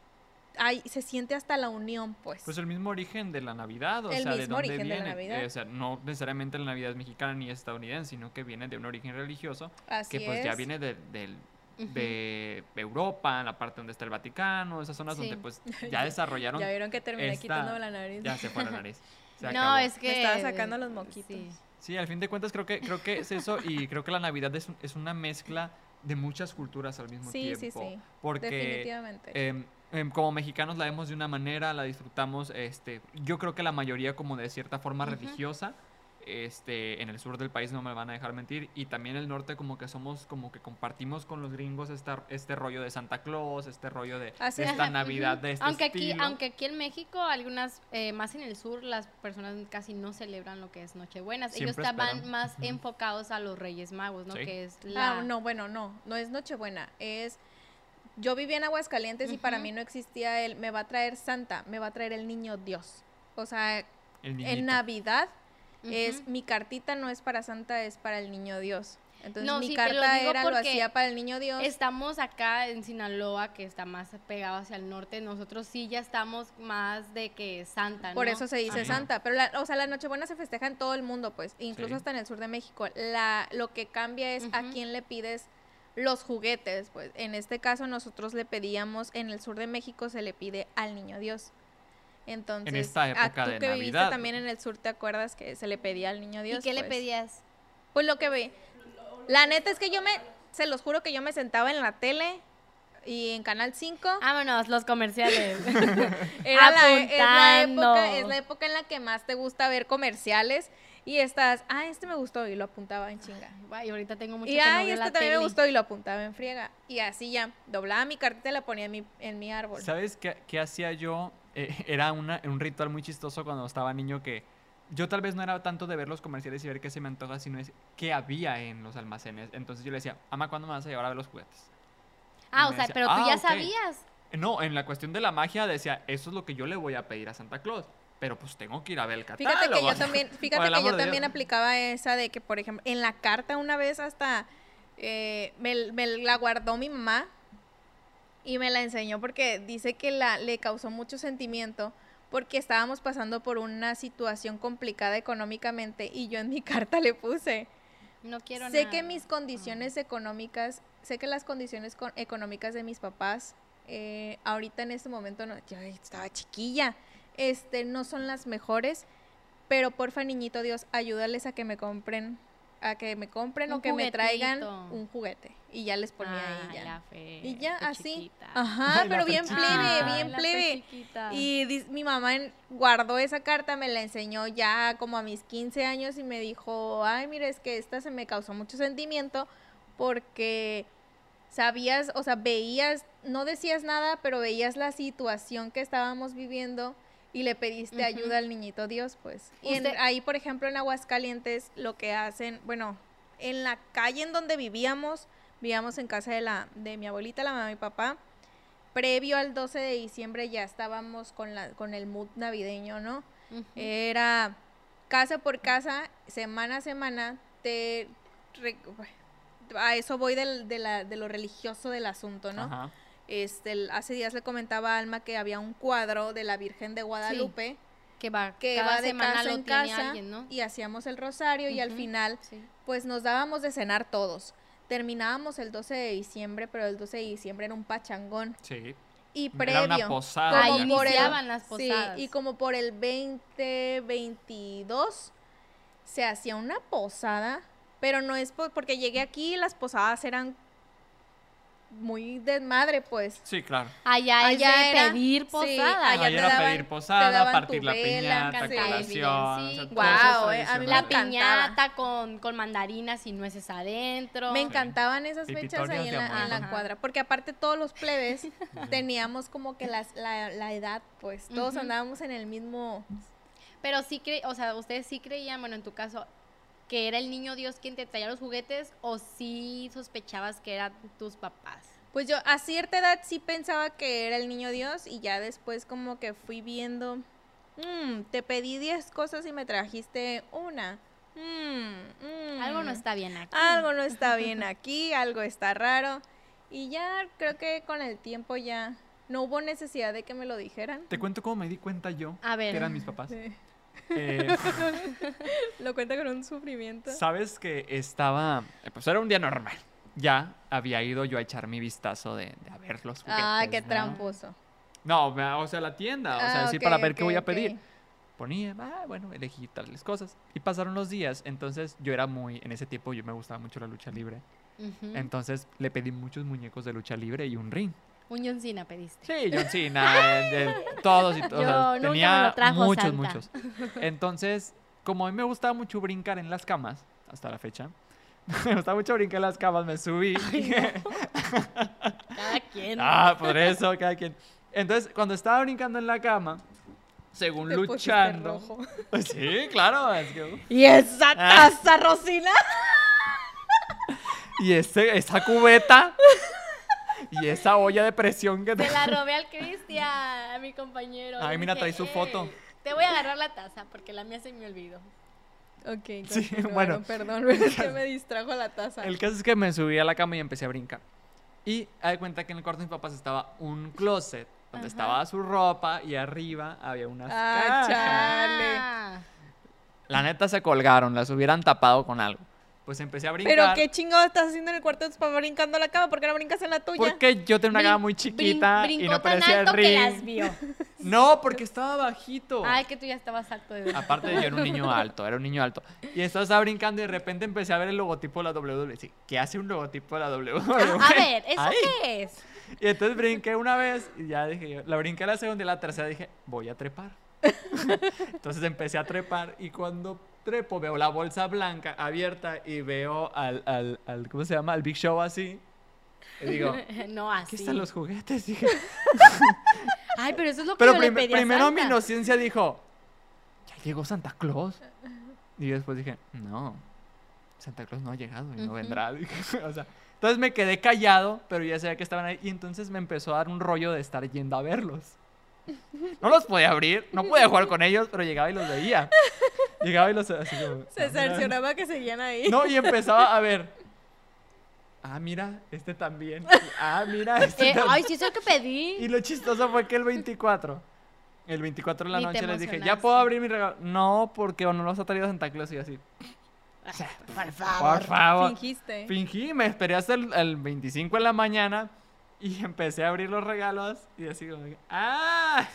hay, se siente hasta la unión, pues. Pues el mismo origen de la Navidad, o El sea, de mismo dónde origen de la viene. Navidad. Eh, o sea, no necesariamente la Navidad es mexicana ni estadounidense, sino que viene de un origen religioso Así que pues ya viene de, del- Ujú. de Europa, en la parte donde está el Vaticano, esas zonas Sí. donde pues ya desarrollaron, Ya vieron que terminé esta- quitándome la nariz. ya se fue la nariz. Se no, acabó. es que. Me estaba sacando los moquitos. Sí. Sí, al fin de cuentas creo que, creo que es eso y creo que la Navidad es, es una mezcla de muchas culturas al mismo Sí, tiempo. sí, sí. Porque Definitivamente. em, em, como mexicanos la vemos de una manera, la disfrutamos, este, yo creo que la mayoría como de cierta forma religiosa, este, en el sur del país no me van a dejar mentir, y también el norte como que somos, como que compartimos con los gringos esta, este rollo de Santa Claus, este rollo de, Así de es. esta Ajá, Navidad de este aunque aquí aunque aquí en México algunas eh, más en el sur las personas casi no celebran lo que es Nochebuena ellos Siempre estaban esperan. más enfocados a los Reyes Magos no Sí. que es la Ah, no, bueno, no, no es Nochebuena, es... Yo vivía en Aguascalientes y para mí no existía el, me va a traer Santa, me va a traer el niño Dios. O sea, El en es, mi cartita no es para Santa, es para el niño Dios. Entonces No, mi sí, lo carta era lo hacía para el niño Dios. Estamos acá en Sinaloa, que está más pegado hacia el norte. Nosotros sí ya estamos más de que Santa, ¿no? Por eso se dice Ajá. Santa, pero la, o sea, la Nochebuena se festeja en todo el mundo, pues, incluso Sí. hasta en el sur de México. La, lo que cambia es a quién le pides los juguetes, pues. En este caso nosotros le pedíamos, en el sur de México se le pide al Niño Dios. Entonces, esta a época tú de que viviste Navidad. también en el sur, ¿te acuerdas que se le pedía al Niño ¿Y Dios? qué le Pues, pedías? Pues lo que ve. La neta es que yo me, se los juro que yo me sentaba en la tele y en Canal 5. Vámonos, los comerciales. Era la, e, es, la época, es la época en la que más te gusta ver comerciales y estás, ah, este me gustó y lo apuntaba en chinga. Ay, ahorita tengo mucho Y que no ay, veo este la también me tele. gustó y lo apuntaba en friega. Y así ya, doblaba mi cartita y la ponía en mi, en mi árbol. ¿Sabes qué, qué hacía yo? Eh, era una- un ritual muy chistoso cuando estaba niño que yo tal vez no era tanto de ver los comerciales y ver qué se me antoja, sino es qué había en los almacenes. Entonces yo le decía, ama, ¿cuándo me vas a llevar a ver los juguetes? Ah, Y o sea, decía, pero tú "Ah, ya ok". sabías. No, en la cuestión de la magia decía, eso es lo que yo le voy a pedir a Santa Claus. Pero pues tengo que ir a ver el catálogo. Fíjate que yo también, fíjate que yo también aplicaba esa de que, por ejemplo, en la carta una vez hasta eh, me, me la guardó mi mamá y me la enseñó porque dice que la, le causó mucho sentimiento porque estábamos pasando por una situación complicada económicamente y yo en mi carta le puse, No quiero sé nada. que mis condiciones económicas, sé que las condiciones co- económicas de mis papás, eh, ahorita en este momento, no, yo estaba chiquilla, este, no son las mejores, pero porfa, niñito Dios, ayúdales a que me compren, a que me compren o que me traigan un juguete. Y ya les ponía ahí ya. la fe, Y ya, así. chiquita. Ajá, Ay, pero bien plebe, bien plebe. Y mi mamá en- guardó esa carta, me la enseñó ya como a mis 15 años y me dijo, ay, mira, es que esta se me causó mucho sentimiento porque sabías, o sea, veías, no decías nada, pero veías la situación que estábamos viviendo y le pediste ayuda al niñito Dios, pues. Y en- ahí, por ejemplo, en Aguascalientes, lo que hacen, bueno, en la calle en donde vivíamos, vivíamos en casa de la de mi abuelita, la mamá de mi papá. Previo al 12 de diciembre ya estábamos con la con el mood navideño, ¿no? Era casa por casa, semana a semana, te re- a eso voy del- de, la, de lo religioso del asunto, ¿no? Ajá. Este, hace días le comentaba a Alma que había un cuadro de la Virgen de Guadalupe que va, que cada va de semana casa lo en tiene casa alguien, ¿no? y hacíamos el rosario y al final Sí. pues nos dábamos de cenar todos. Terminábamos el 12 de diciembre, pero el 12 de diciembre era un pachangón. Sí. Y Era previo. una posada. Ahí como por el- las sí, posadas. y como por el 2022 se hacía una posada, pero no es por- porque llegué aquí y las posadas eran muy desmadre, pues. Sí, claro. Allá, es Allá de era- pedir sí, posada. allá te era daban- pedir posada, partir la vela, piñata, colación. o sea, eh, a mí tradicional. La piñata con, con mandarinas y nueces adentro. Me encantaban esas fechas ahí en la, en la cuadra, porque aparte todos los plebes teníamos como que las, la, la edad, pues todos andábamos en el mismo... Pero sí cre o sea, ustedes sí creían, bueno, en tu caso, que era el niño Dios quien te traía los juguetes o sí sospechabas que eran tus papás. Pues yo a cierta edad sí pensaba que era el niño Dios y ya después como que fui viendo, "Mm, te pedí 10 cosas y me trajiste una. Mm, mm, Algo no está bien aquí. Algo no está bien aquí, algo está raro. Y ya creo que con el tiempo ya no hubo necesidad de que me lo dijeran. Te cuento cómo me di cuenta yo A ver. que eran mis papás. Sí. Eh, Lo cuenta con un sufrimiento. Sabes que estaba, eh, pues era un día normal. Ya había ido yo a echar mi vistazo de, de a ver los juguetes. Ah, qué ¿no? tramposo. No, o sea, la tienda, o sea, Ah, sí ok, para ver qué voy a pedir. Ponía, ah, bueno, elegí tales cosas. Y pasaron los días, entonces yo era muy, en ese tiempo yo me gustaba mucho la lucha libre. Entonces le pedí muchos muñecos de lucha libre y un ring. Un John Cena pediste. Sí, John Cena, eh, de- todos y todos. Yo tenía muchos, Santa. muchos. Entonces, como a mí me gustaba mucho brincar en las camas, hasta la fecha, me gustaba mucho brincar en las camas, me subí. Cada quien. ah, por eso, cada quien. Entonces, cuando estaba brincando en la cama, según Te luchando. rojo. Sí, claro. es que- ¿Y esa Ah. taza, Rosina? y ese, esa cubeta. Y esa olla de presión que Se te. la robé al Cristian, a mi compañero. Ay, mira, trae su "Ey, foto". Te voy a agarrar la taza porque la mía se me olvidó. Ok, Sí, bueno. Perdón, es que me distrajo la taza. El caso es que me subí a la cama y empecé a brincar. Y de cuenta que en el cuarto de mis papás estaba un closet donde Ajá. estaba su ropa y arriba había unas Ah, cajas. Chale. Ah. La neta se colgaron, las hubieran tapado con algo. Pues empecé a brincar. Pero qué chingado estás haciendo en el cuarto de tus papás brincando a la cama, ¿por qué no brincas en la tuya? Porque yo tenía una cama muy brin- chiquita y no tan parecía el alto que ring. las vio. No, porque estaba bajito. Ay, que tú ya estabas alto de verdad. Aparte yo era un niño alto, era un niño alto. Y estaba brincando y de repente empecé a ver el logotipo de la. Sí, ¿qué hace un logotipo de la WWE? A ver, ¿eso qué es? Y entonces brinqué una vez y ya dije yo, la brinqué la segunda y la tercera dije, voy a trepar. entonces empecé a trepar y cuando trepo veo la bolsa blanca abierta y veo al, al, al ¿cómo se llama? Al Big Show así. Y digo, no, así. aquí están los juguetes. Dije, Ay, pero eso es lo que Pero yo le prim- pedí a primero mi Santa. inocencia dijo, ya llegó Santa Claus. Y después dije, no, Santa Claus no ha llegado y no Ujú. vendrá. Dije, o sea, entonces me quedé callado, pero ya sabía que estaban ahí. Y entonces me empezó a dar un rollo de estar yendo a verlos. No los podía abrir, no podía jugar con ellos, pero llegaba y los veía. Llegaba y los así como, Se "Ah, mira". cercioraba que seguían ahí. No, y empezaba a ver. Ah, mira, este también. Ah, mira, este Eh, también. ay, sí, eso es lo que pedí. Y lo chistoso fue que el 24, el 24 de la Ni noche les dije, ¿ya puedo abrir mi regalo? No, porque no los ha traído Santa Claus y así. Por favor. Por favor. Fingiste. Fingí, me esperé hasta el, el 25 de la mañana y empecé a abrir los regalos y así como, ¡ah!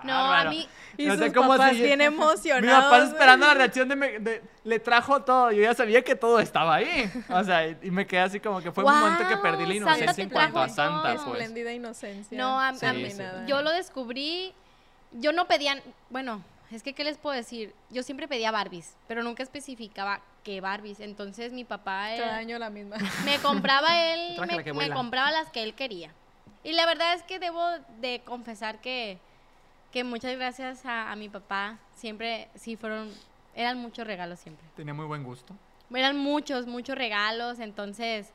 Qué No, a bárbaro". mí, Y No sé cómo papás bien Mi emocionados. papá esperando la reacción de, me- de- Le trajo todo. Yo ya sabía que todo estaba ahí. O sea, y, y me quedé así como que fue un momento que perdí la Santa inocencia en cuanto a Santa, pues. Espléndida inocencia. no, a, a Sí, mí, sí. yo lo descubrí, yo no pedía, bueno, es que, ¿qué les puedo decir? Yo siempre pedía Barbies, pero nunca especificaba qué Barbies. Entonces mi papá Cada era- año la misma. me compraba él, me, que compraba las que él quería. Y la verdad es que debo de confesar que, que muchas gracias a, a mi papá, siempre, sí fueron, eran muchos regalos siempre. Tenía muy buen gusto. Eran muchos, muchos regalos, entonces,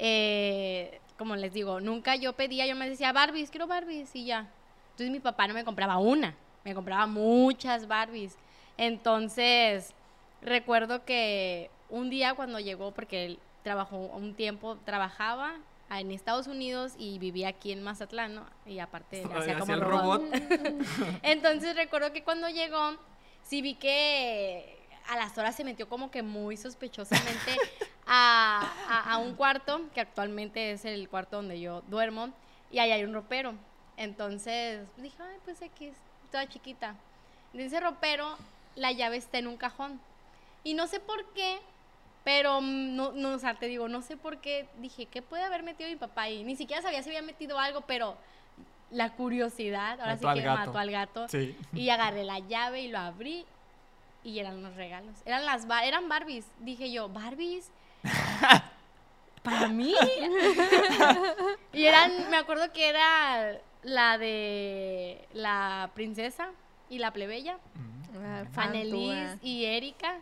eh, como les digo, nunca yo pedía, yo me decía, Barbies, quiero Barbies, y ya. Entonces mi papá no me compraba una, me compraba muchas Barbies. Entonces, recuerdo que un día cuando llegó, porque él trabajó un tiempo, trabajaba en Estados Unidos y vivía aquí en Mazatlán, ¿no? Y aparte le hacía como el robot. robot. Entonces recuerdo que cuando llegó, sí vi que a las horas se metió como que muy sospechosamente a, a- a un cuarto, que actualmente es el cuarto donde yo duermo, y ahí hay un ropero. Entonces dije, ay, pues X, toda chiquita. En ese ropero, la llave está en un cajón. Y no sé por qué, pero mm, no, no, o sea, te digo, no sé por qué dije, ¿qué puede haber metido mi papá ahí? Ni siquiera sabía si había metido algo, pero la curiosidad, ahora Mató sí que gato. mató al gato. Sí. Y agarré la llave y lo abrí y eran los regalos. Eran las bar- eran Barbies. Dije yo, Barbies. Para mí. y eran, me acuerdo que era la de la princesa y la plebeya, Mm. Ah, Fanelis y Erika.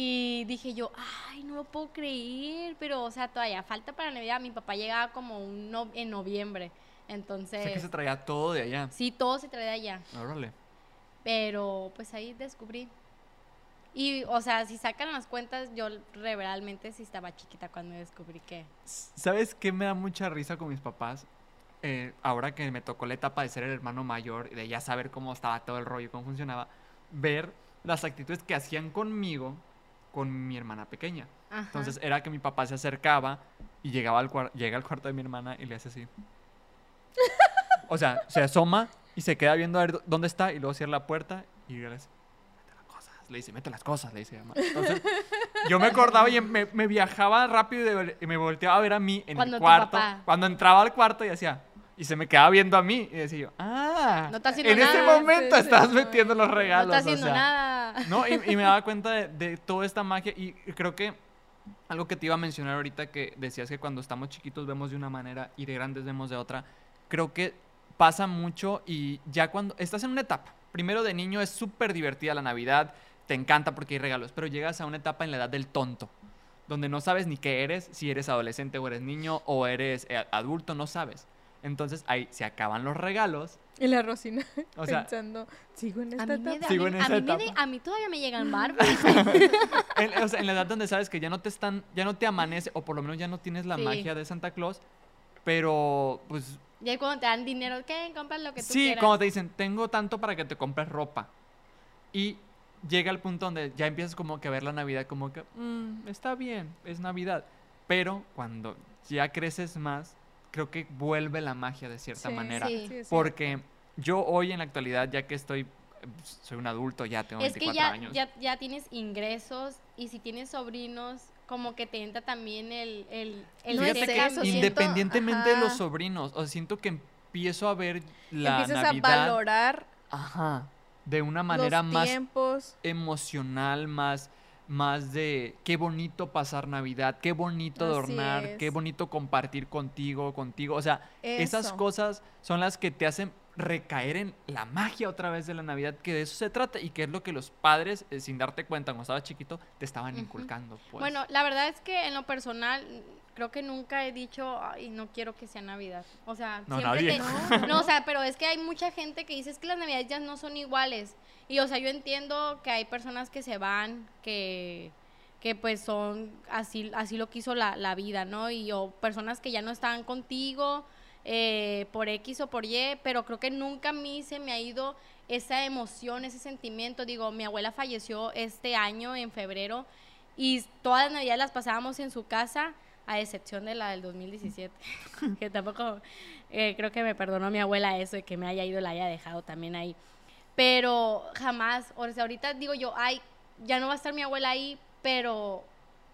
Y dije yo, ay, no lo puedo creer, pero, o sea, todavía falta para Navidad. Mi papá llegaba como un no- en noviembre. Entonces, Sé que se traía todo de allá. sí, todo se trae de allá. Órale. Pero pues ahí descubrí. Y, o sea, si sacan las cuentas, yo realmente sí estaba chiquita cuando descubrí que... ¿Sabes qué me da mucha risa con mis papás? Eh, ahora que me tocó la etapa de ser el hermano mayor y de ya saber cómo estaba todo el rollo y cómo funcionaba, ver las actitudes que hacían conmigo con mi hermana pequeña. Ajá. Entonces era que mi papá se acercaba y llegaba al, llega al cuarto de mi hermana y le hace así. O sea, se asoma y se queda viendo a ver dó- dónde está y luego cierra la puerta y le dice, mete las cosas. Le dice, mete las cosas, le dice. Entonces yo me acordaba y me, me viajaba rápido y, me volteaba a ver a mí en Cuando el cuarto. papá- Cuando entraba al cuarto y hacía... Y se me quedaba viendo a mí y decía yo, ah, No está en ese nada, momento sí, no. metiendo los no regalos. está o haciendo sea. nada. No, y, me daba cuenta de, de toda esta magia y creo que algo que te iba a mencionar ahorita que decías que cuando estamos chiquitos vemos de una manera y de grandes vemos de otra, creo que pasa mucho y ya cuando estás en una etapa, primero de niño es súper divertida la Navidad, te encanta porque hay regalos, pero llegas a una etapa en la edad del tonto, donde no sabes ni qué eres, si eres adolescente o eres niño o eres eh, adulto, no sabes. Entonces ahí se acaban los regalos. Y la Rosina O sea- pensando, sigo en A esta mí, me etapa. da- a Sigo mí- a me de- a mí todavía me llegan Barbies. En, o sea, en la edad donde sabes que ya no te están, ya no te amanece, o por lo menos ya no tienes la Sí. magia de Santa Claus, pero pues y ahí cuando te dan dinero, ¿qué? Compras lo que tú sí, quieras. como te dicen, tengo tanto para que te compres ropa. Y llega el punto donde ya empiezas como que a ver la Navidad como que, "Mm, está bien, es Navidad. Pero cuando ya creces más, creo que vuelve la magia de cierta Sí, manera. Sí. Porque yo hoy en la actualidad, ya que estoy, eh, soy un adulto, ya tengo Es que 24 ya, años. ya, ya tienes ingresos y si tienes sobrinos, como que te entra también el... el, el Fíjate que siento- independientemente de los sobrinos, o sea, siento que empiezo a ver la Empiezas Navidad a valorar ajá, de una manera los más tiempos. emocional, más, más de qué bonito pasar Navidad, qué bonito Así adornar, qué bonito compartir contigo, contigo. O sea, esas cosas son las que te hacen recaer en la magia otra vez de la Navidad, que de eso se trata y que es lo que los padres, eh, sin darte cuenta cuando estabas chiquito, te estaban inculcando. Pues. Bueno, la verdad es que en lo personal creo que nunca he dicho, ay, no quiero que sea Navidad. O sea, No, siempre nadie. te- No, o sea, pero es que hay mucha gente que dice es que las Navidades ya no son iguales. Y o sea, yo entiendo que hay personas que se van, que que pues son así así lo quiso la, la vida, ¿no? Y o personas que ya no están contigo eh, por X o por Y, pero creo que nunca a mí se me ha ido esa emoción, ese sentimiento. Digo, mi abuela falleció este año en febrero y todas las navidades las pasábamos en su casa, a excepción de la del 2017, que tampoco eh, creo que me perdonó mi abuela eso de que me haya ido la haya dejado también ahí. Pero jamás, o sea, ahorita digo yo, ay, ya no va a estar mi abuela ahí, pero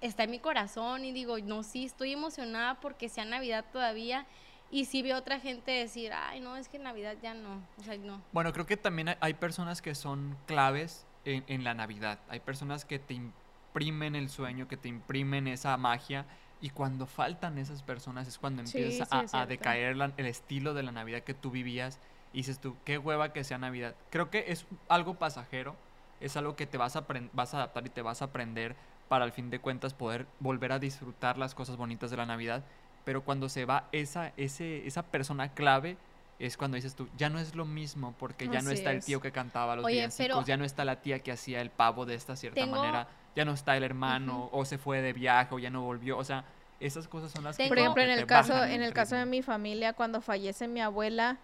está en mi corazón y digo, no, sí, estoy emocionada porque sea Navidad todavía. Y sí veo otra gente decir, ay, no, es que Navidad ya no. O sea, no. Bueno, creo que también hay personas que son claves en, en la Navidad. Hay personas que te imprimen el sueño, que te imprimen esa magia. Y cuando faltan esas personas es cuando Sí, empieza sí, a, decaer la- el estilo de la Navidad que tú vivías. Y dices tú, qué hueva que sea Navidad. Creo que es algo pasajero. Es algo que te vas a, vas a adaptar y te vas a aprender para al fin de cuentas poder volver a disfrutar las cosas bonitas de la Navidad. Pero cuando se va esa, ese, esa persona clave, es cuando dices tú, ya no es lo mismo, porque ya no está el tío que cantaba los Oye, villancicos, pero- ya no está la tía que hacía el pavo de esta cierta Tengo- manera, ya no está el hermano, o se fue de viaje, o ya no volvió, o sea, esas cosas son las que Tengo- Por ejemplo, en que el caso, en el caso de mi familia, cuando fallece mi abuela,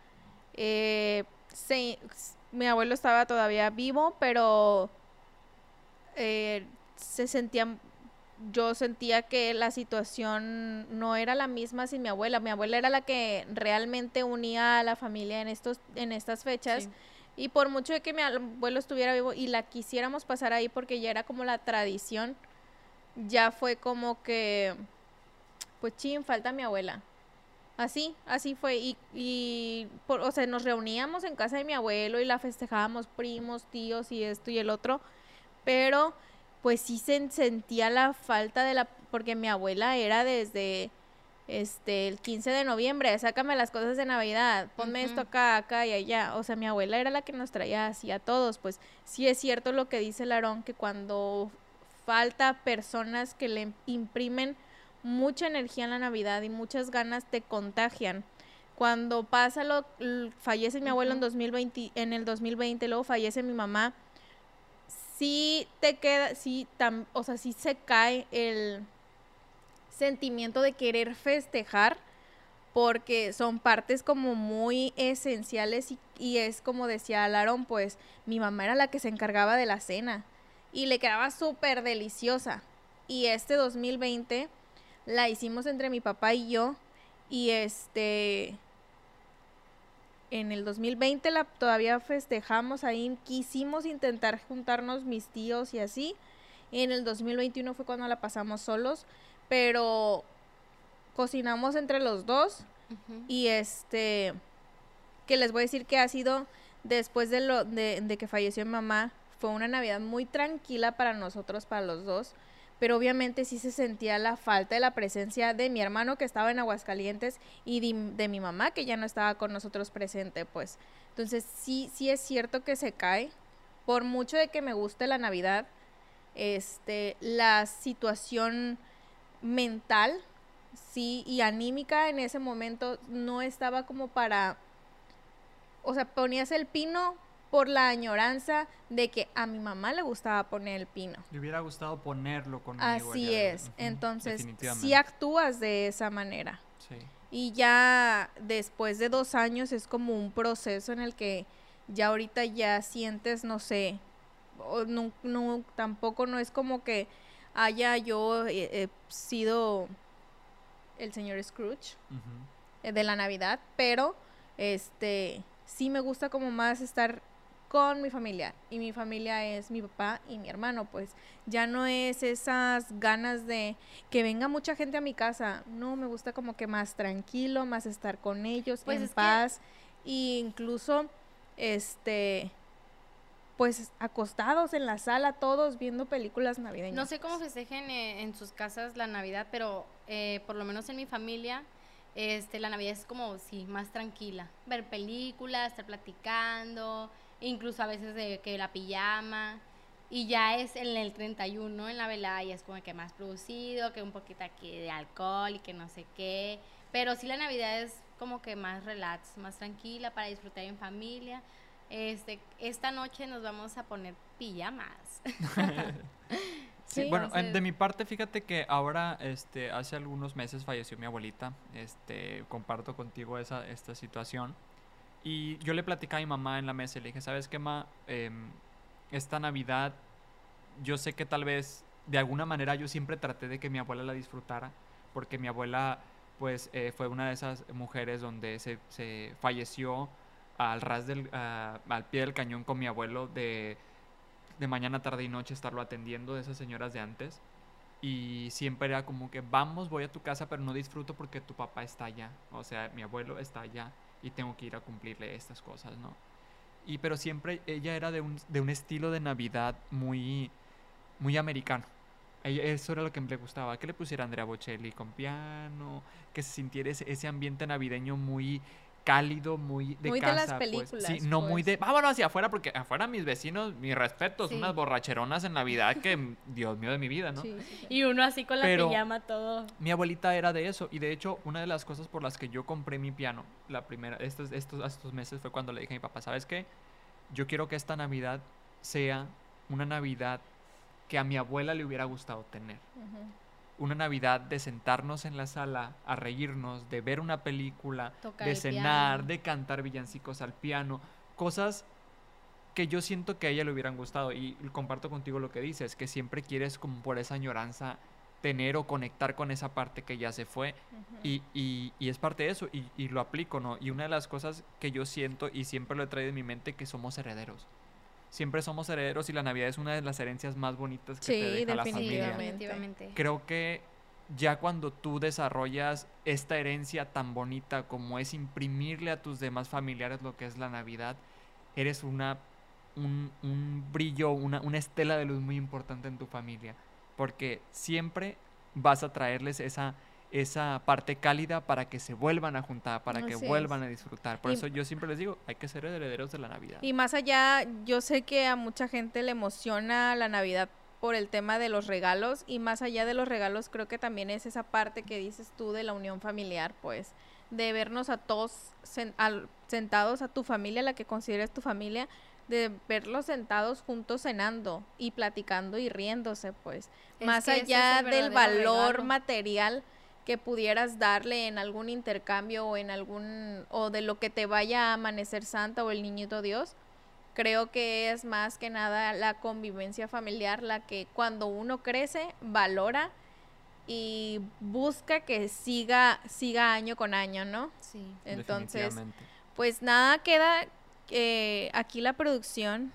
eh, se- mi abuelo estaba todavía vivo, pero eh, se sentía, yo sentía que la situación no era la misma sin mi abuela. Mi abuela era la que realmente unía a la familia en estos, en estas fechas. Sí. Y por mucho de que mi abuelo estuviera vivo y la quisiéramos pasar ahí porque ya era como la tradición, ya fue como que, pues chin, falta mi abuela. Así, así fue. Y, y por- o sea, nos reuníamos en casa de mi abuelo y la festejábamos primos, tíos y esto y el otro. Pero pues sí se sentía la falta de la, porque mi abuela era desde este el 15 de noviembre, sácame las cosas de Navidad, ponme esto acá, acá y allá. O sea, mi abuela era la que nos traía así a todos. Pues sí es cierto lo que dice Larón, que cuando falta personas que le imprimen mucha energía en la Navidad y muchas ganas te contagian. Cuando pasa lo, fallece mi abuelo en Ujú. 2020, en el 2020, luego fallece mi mamá, sí te queda, sí, tam- o sea, sí se cae el sentimiento de querer festejar porque son partes como muy esenciales y, y es como decía Larón, pues mi mamá era la que se encargaba de la cena y le quedaba súper deliciosa. Y este 2020 la hicimos entre mi papá y yo y este en el 2020 la todavía festejamos ahí, quisimos intentar juntarnos mis tíos y así. En el 2021 fue cuando la pasamos solos, pero cocinamos entre los dos y este que les voy a decir que ha sido después de lo de, de que falleció mi mamá fue una navidad muy tranquila para nosotros para los dos pero obviamente sí se sentía la falta de la presencia de mi hermano que estaba en Aguascalientes y de, mi mamá que ya no estaba con nosotros presente pues. Entonces sí sí es cierto que se cae. Por mucho de que me guste la navidad este la situación mental sí, y anímica en ese momento no estaba como para, o sea, ponías el pino por la añoranza de que a mi mamá le gustaba poner el pino. Le hubiera gustado ponerlo conmigo. Así es, entonces sí actúas de esa manera. Sí. Y ya después de dos años es como un proceso en el que ya ahorita ya sientes, no sé, o no, no- tampoco no es como que haya yo eh, eh, sido el señor Scrooge eh, de la Navidad, pero este sí me gusta como más estar con mi familia y mi familia es mi papá y mi hermano, pues ya no es esas ganas de que venga mucha gente a mi casa, no, me gusta como que más tranquilo, más estar con ellos Pues en es que- paz e incluso este pues acostados en la sala todos viendo películas navideñas. No sé cómo festejen eh, en sus casas la Navidad, pero eh, por lo menos en mi familia, este, la Navidad es como, sí, más tranquila. Ver películas, estar platicando, incluso a veces de que la pijama. Y ya es en el 31, en la velada, ya es como que más producido, que un poquito aquí de alcohol y que no sé qué. Pero sí la Navidad es como que más relax, más tranquila para disfrutar en familia. Este, esta noche nos vamos a poner pijamas. Sí, bueno, entonces- de mi parte, fíjate que ahora, este, hace algunos meses falleció mi abuelita. Este, comparto contigo esa, esta situación. Y yo le platicaba a mi mamá en la mesa y le dije, ¿sabes qué, ma? Em, esta Navidad, yo sé que tal vez, de alguna manera, yo siempre traté de que mi abuela la disfrutara, porque mi abuela, pues, eh, fue una de esas mujeres donde se, se falleció al ras del, ah, al pie del cañón con mi abuelo de de mañana, tarde y noche estarlo atendiendo de esas señoras de antes. Y siempre era como que vamos, voy a tu casa, pero no disfruto porque tu papá está allá. O sea, mi abuelo está allá y tengo que ir a cumplirle estas cosas, ¿no? Y pero siempre ella era de un, de un estilo de Navidad muy, muy americano. Eso era lo que le gustaba, que le pusiera Andrea Bocelli con piano, que se sintiera ese ambiente navideño muy cálido, muy de Muy de casa. las pues. películas, Sí, no muy pues. de vámonos hacia afuera, porque afuera mis vecinos, mis respetos, Sí. unas borracheronas en Navidad que, Dios mío de mi vida, ¿no? Sí, sí, sí. Y uno así con la Pero- pijama todo. Mi abuelita era de eso y de hecho una de las cosas por las que yo compré mi piano la primera estos estos estos meses fue cuando le dije a mi papá, ¿sabes qué? Yo quiero que esta Navidad sea una Navidad que a mi abuela le hubiera gustado tener. Una Navidad de sentarnos en la sala a reírnos, de ver una película, Tocar de cenar, de cantar villancicos al piano, cosas que yo siento que a ella le hubieran gustado y comparto contigo lo que dices, que siempre quieres como por esa añoranza tener o conectar con esa parte que ya se fue y, y- y es parte de eso y, y lo aplico, ¿no? Y una de las cosas que yo siento y siempre lo he traído en mi mente que somos herederos. Siempre somos herederos y la Navidad es una de las herencias más bonitas que te deja la familia. definitivamente. Creo que ya cuando tú desarrollas esta herencia tan bonita como es imprimirle a tus demás familiares lo que es la Navidad, eres una un, un brillo, una, una estela de luz muy importante en tu familia, porque siempre vas a traerles esa esa parte cálida para que se vuelvan a juntar, para que es. vuelvan a disfrutar. Por Y- eso yo siempre les digo, hay que ser herederos de la Navidad. Y más allá, yo sé que a mucha gente le emociona la Navidad por el tema de los regalos y más allá de los regalos creo que también es esa parte que dices tú de la unión familiar, pues de vernos a todos sen- sentados a tu familia, la que consideres tu familia, de verlos sentados juntos cenando y platicando y riéndose, pues Es más allá el del valor regalo. material que pudieras darle en algún intercambio o en algún o de lo que te vaya a amanecer Santa o el niñito Dios, creo que es más que nada la convivencia familiar la que cuando uno crece valora y busca que siga siga año con año, ¿no? Sí. Entonces, pues nada queda eh, aquí la producción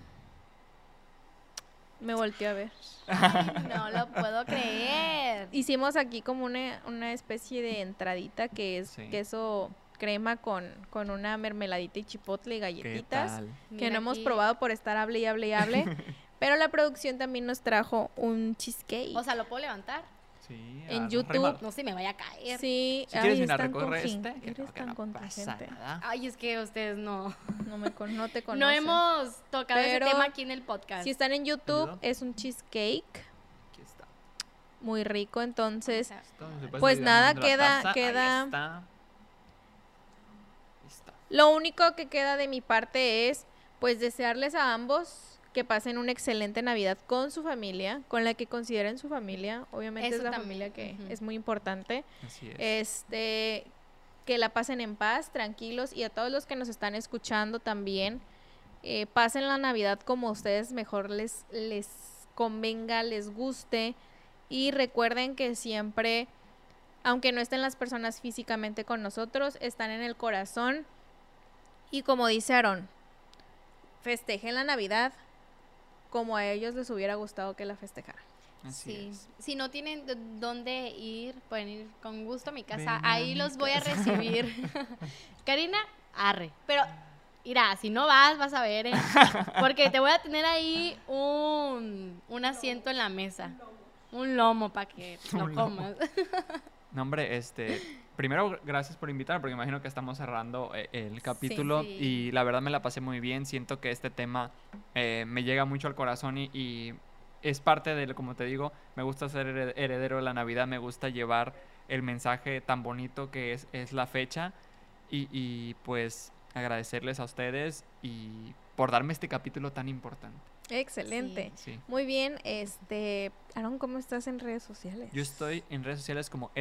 me volteó a ver. No lo puedo creer. Hicimos aquí como una, una especie de entradita que es Sí. queso crema con, con una mermeladita y chipotle y ¿Qué galletitas que Mira no hemos aquí. probado por estar hable y hable y hable. pero la producción también nos trajo un cheesecake. O sea, ¿lo puedo levantar? Sí, En YouTube, remar- No sé, me vaya a caer. sí, Si quieres ay, venir a es tan recorrer congen- este, que eres no, que tan no pasa contingente. nada. Ay, es que ustedes no. No, me con- no te conocen. No hemos tocado Pero ese tema aquí en el podcast. Si están en YouTube, es un cheesecake Aquí está. muy rico. Entonces, se Pues nada, queda- ahí queda- está. Ahí está. lo único que queda de mi parte es pues desearles a ambos que pasen una excelente Navidad con su familia, con la que consideren su familia. Obviamente Eso es la también, familia que es muy importante. Así es. Este, que la pasen en paz, tranquilos y a todos los que nos están escuchando también, eh, pasen la Navidad como a ustedes mejor les, les convenga, les guste y recuerden que siempre, aunque no estén las personas físicamente con nosotros, están en el corazón y como dice Aaron, festejen la Navidad como a ellos les hubiera gustado que la festejaran. Así Sí. es. Si no tienen dónde ir, pueden ir con gusto a mi casa. Ven Ahí mi los voy a recibir. Karina, arre. Pero, mira, si no vas, vas a ver, ¿eh? Porque te voy a tener ahí un, un asiento en la mesa. Un lomo para que lo comas. No, hombre, este, primero gracias por invitar, porque imagino que estamos cerrando eh, el capítulo Sí. y la verdad me la pasé muy bien. Siento que este tema eh, me llega mucho al corazón y, y es parte de, como te digo, me gusta ser hered- heredero de la Navidad, me gusta llevar el mensaje tan bonito que es, es la fecha y, y pues agradecerles a ustedes y por darme este capítulo tan importante. Excelente. Sí. Muy bien, este, Aaron, ¿cómo estás en redes sociales? Yo estoy en redes sociales como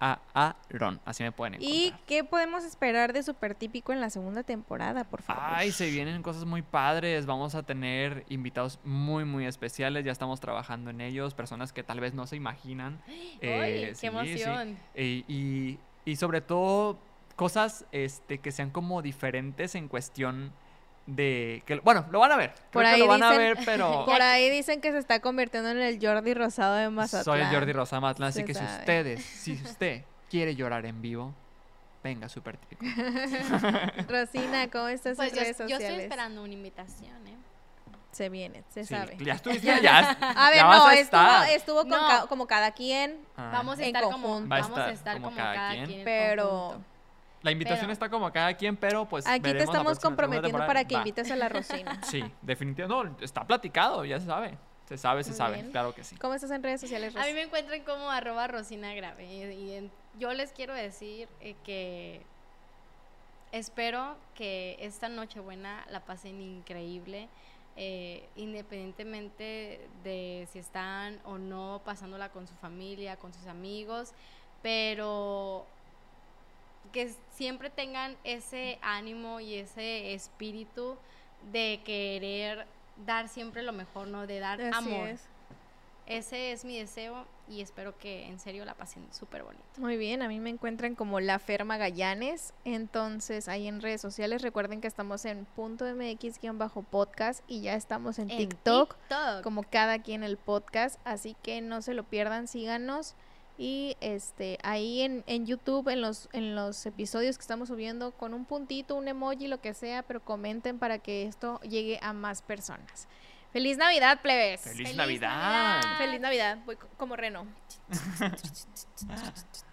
SWDAARON, así me pueden encontrar. ¿Y qué podemos esperar de Super Típico en la segunda temporada, por favor? Ay, se vienen cosas muy padres. Vamos a tener invitados muy, muy especiales. Ya estamos trabajando en ellos. Personas que tal vez no se imaginan. Eh, ¡Ay, sí, qué emoción! sí. Y, y- y sobre todo, cosas este, que sean como diferentes en cuestión de. que Bueno, lo van a ver. Creo Por que ahí lo van a dicen- ver, pero. Por ahí dicen que se está convirtiendo en el Jordi Rosado de Mazatlán. Soy el Jordi Rosa Matlán, así Se que si ustedes, si usted quiere llorar en vivo, venga, súper típico. Rosina, ¿cómo estás Pues en yo, redes yo sociales? estoy esperando una invitación, ¿eh? Se viene, se Sí, sabe. Ya estuviste allá. A ver, ya no, a estuvo, estar. estuvo con No. ca- como cada quien, Ah. Vamos a En estar como, conjunto. Vamos a estar como cada cada, quien. quien. en pero conjunto. La invitación Pero- está como cada quien, pero pues. aquí te estamos comprometiendo para que Va. invites a la Rosina. Sí, definitivamente. No, está platicado, ya se sabe. Se sabe, se Muy sabe. bien. Claro que sí. ¿Cómo estás en redes sociales, A mí Ros? me encuentran como arroba Rosina Grave. Y, y en- yo les quiero decir eh, que espero que esta Nochebuena la pasen increíble. eh, independientemente de si están o no pasándola con su familia, con sus amigos, pero que siempre tengan ese ánimo y ese espíritu de querer dar siempre lo mejor, ¿no? De dar Así amor. es. Ese es mi deseo y espero que en serio la pasen súper bonito. Muy bien, a mí me encuentran como La Ferma Gallanes. Entonces, ahí en redes sociales, recuerden que estamos en punto MX-podcast y ya estamos en, En TikTok, TikTok. como cada quien el podcast. Así que no se lo pierdan, síganos. Y este ahí en, en YouTube, en los, en los episodios que estamos subiendo, con un puntito, un emoji, lo que sea, pero comenten para que esto llegue a más personas. ¡Feliz Navidad, plebes! ¡Feliz, ¡Feliz Navidad! Navidad! ¡Feliz Navidad! Voy co- como reno.